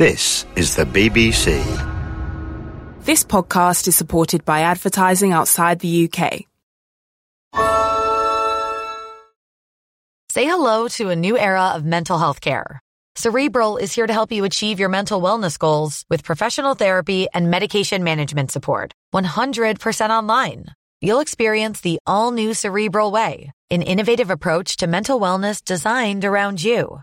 This is the BBC. This podcast is supported by advertising outside the UK. Say hello to a new era of mental health care. Cerebral is here to help you achieve your mental wellness goals with professional therapy and medication management support. 100% online. You'll experience the all new Cerebral Way, an innovative approach to mental wellness designed around you.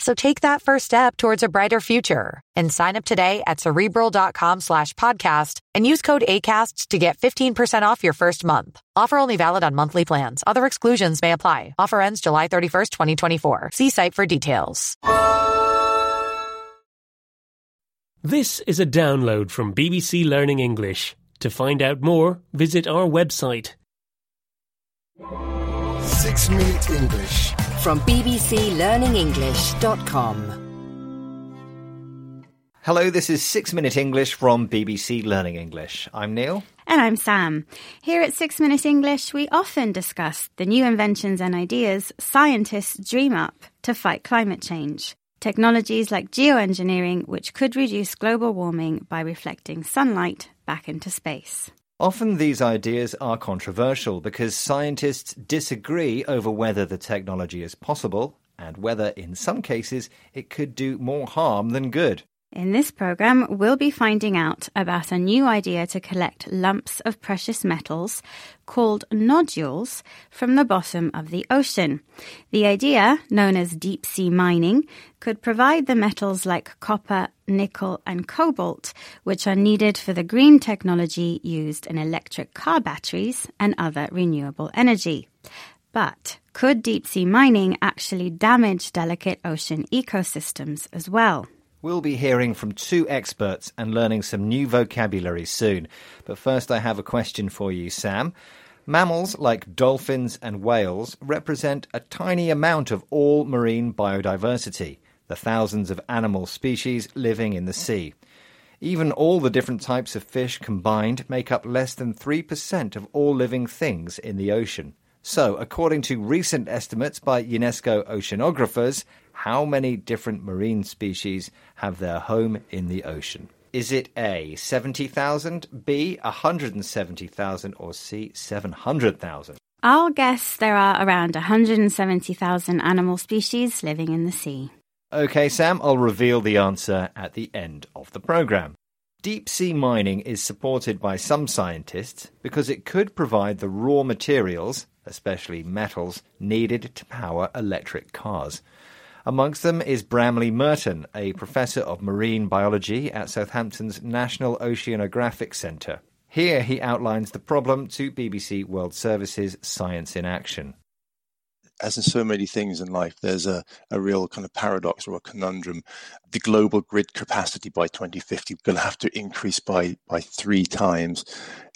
So take that first step towards a brighter future and sign up today at cerebral.com slash podcast and use code ACasts to get 15% off your first month. Offer only valid on monthly plans. Other exclusions may apply. Offer ends July 31st, 2024. See site for details. This is a download from BBC Learning English. To find out more, visit our website. Six Minute English. from bbclearningenglish.com. Hello, this is 6 Minute English from BBC Learning English. I'm Neil. And I'm Sam. Here at Six Minute English, we often discuss the new inventions and ideas scientists dream up to fight climate change. Technologies like geoengineering, which could reduce global warming by reflecting sunlight back into space. Often these ideas are controversial because scientists disagree over whether the technology is possible and whether, in some cases, it could do more harm than good. In this program, we'll be finding out about a new idea to collect lumps of precious metals called nodules from the bottom of the ocean. The idea, known as deep sea mining, could provide the metals like copper, nickel, and cobalt, which are needed for the green technology used in electric car batteries and other renewable energy. But could deep sea mining actually damage delicate ocean ecosystems as well? We'll be hearing from two experts and learning some new vocabulary soon. But first, I have a question for you, Sam. Mammals like dolphins and whales represent a tiny amount of all marine biodiversity, the thousands of animal species living in the sea. Even all the different types of fish combined make up less than 3% of all living things in the ocean. So, according to recent estimates by UNESCO oceanographers, how many different marine species have their home in the ocean? Is it A, 70,000, B, 170,000, or C, 700,000? I'll guess there are around 170,000 animal species living in the sea. Okay, Sam, I'll reveal the answer at the end of the program. Deep sea mining is supported by some scientists because it could provide the raw materials, especially metals, needed to power electric cars. Amongst them is Bramley Murton, a professor of marine biology at Southampton's National Oceanographic Centre. Here he outlines the problem to BBC World Service's Science in Action as in so many things in life, there's a, a real kind of paradox or a conundrum. The global grid capacity by 2050 is going to have to increase by, by three times.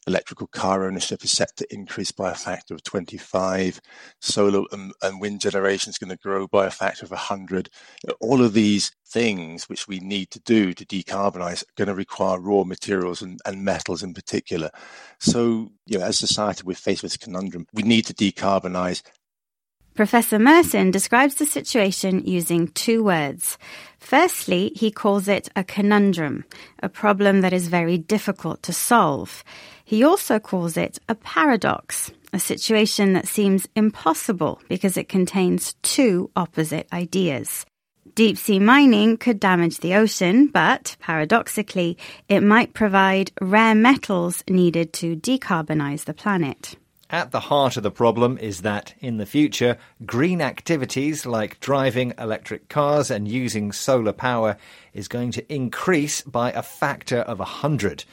Electrical car ownership is set to increase by a factor of 25. Solar and, and wind generation is going to grow by a factor of 100. All of these things which we need to do to decarbonize are going to require raw materials and, and metals in particular. So, you know, as society, we're faced with this conundrum. We need to decarbonize Professor Murton describes the situation using two words. Firstly, he calls it a conundrum, a problem that is very difficult to solve. He also calls it a paradox, a situation that seems impossible because it contains two opposite ideas. Deep sea mining could damage the ocean, but paradoxically, it might provide rare metals needed to decarbonize the planet. At the heart of the problem is that, in the future, green activities like driving electric cars and using solar power is going to increase by a factor of 100.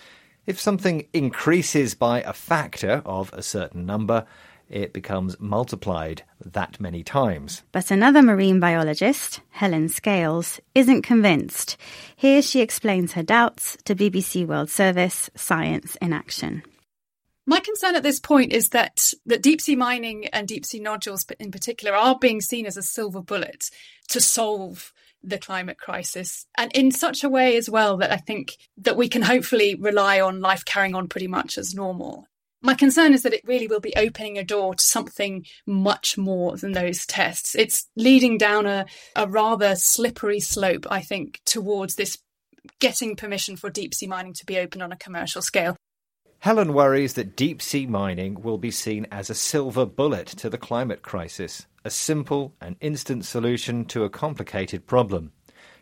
If something increases by a factor of a certain number, it becomes multiplied that many times. But another marine biologist, Helen Scales, isn't convinced. Here she explains her doubts to BBC World Service Science in Action. My concern at this point is that, that deep sea mining and deep sea nodules in particular are being seen as a silver bullet to solve the climate crisis and in such a way as well that I think that we can hopefully rely on life carrying on pretty much as normal. My concern is that it really will be opening a door to something much more than those tests. It's leading down a, a rather slippery slope, I think, towards this getting permission for deep sea mining to be open on a commercial scale. Helen worries that deep sea mining will be seen as a silver bullet to the climate crisis, a simple and instant solution to a complicated problem.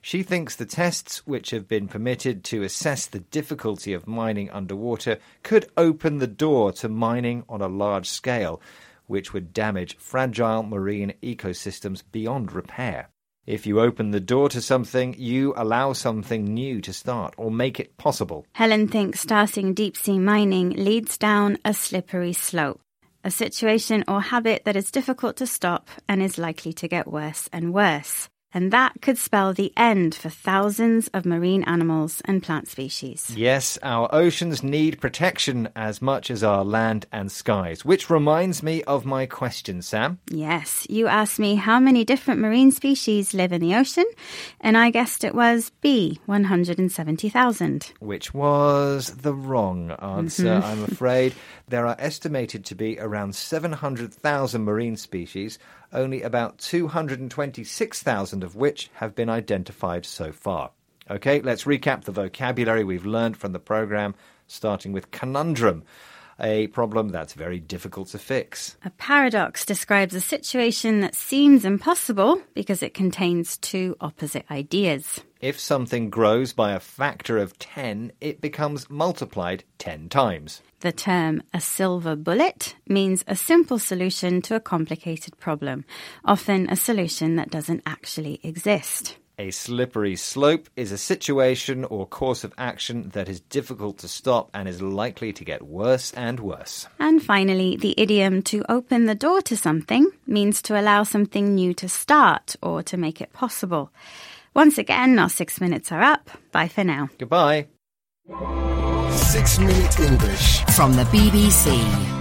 She thinks the tests which have been permitted to assess the difficulty of mining underwater could open the door to mining on a large scale, which would damage fragile marine ecosystems beyond repair. If you open the door to something, you allow something new to start or make it possible. Helen thinks starting deep sea mining leads down a slippery slope, a situation or habit that is difficult to stop and is likely to get worse and worse and that could spell the end for thousands of marine animals and plant species. Yes, our oceans need protection as much as our land and skies, which reminds me of my question, Sam. Yes, you asked me how many different marine species live in the ocean, and I guessed it was B, 170,000. Which was the wrong answer, mm-hmm. I'm afraid. There are estimated to be around 700,000 marine species only about 226,000 of which have been identified so far. Okay, let's recap the vocabulary we've learned from the program, starting with conundrum a problem that's very difficult to fix. A paradox describes a situation that seems impossible because it contains two opposite ideas. If something grows by a factor of 10, it becomes multiplied 10 times. The term a silver bullet means a simple solution to a complicated problem, often a solution that doesn't actually exist. A slippery slope is a situation or course of action that is difficult to stop and is likely to get worse and worse. And finally, the idiom to open the door to something means to allow something new to start or to make it possible. Once again, our six minutes are up. Bye for now. Goodbye. Six Minute English from the BBC.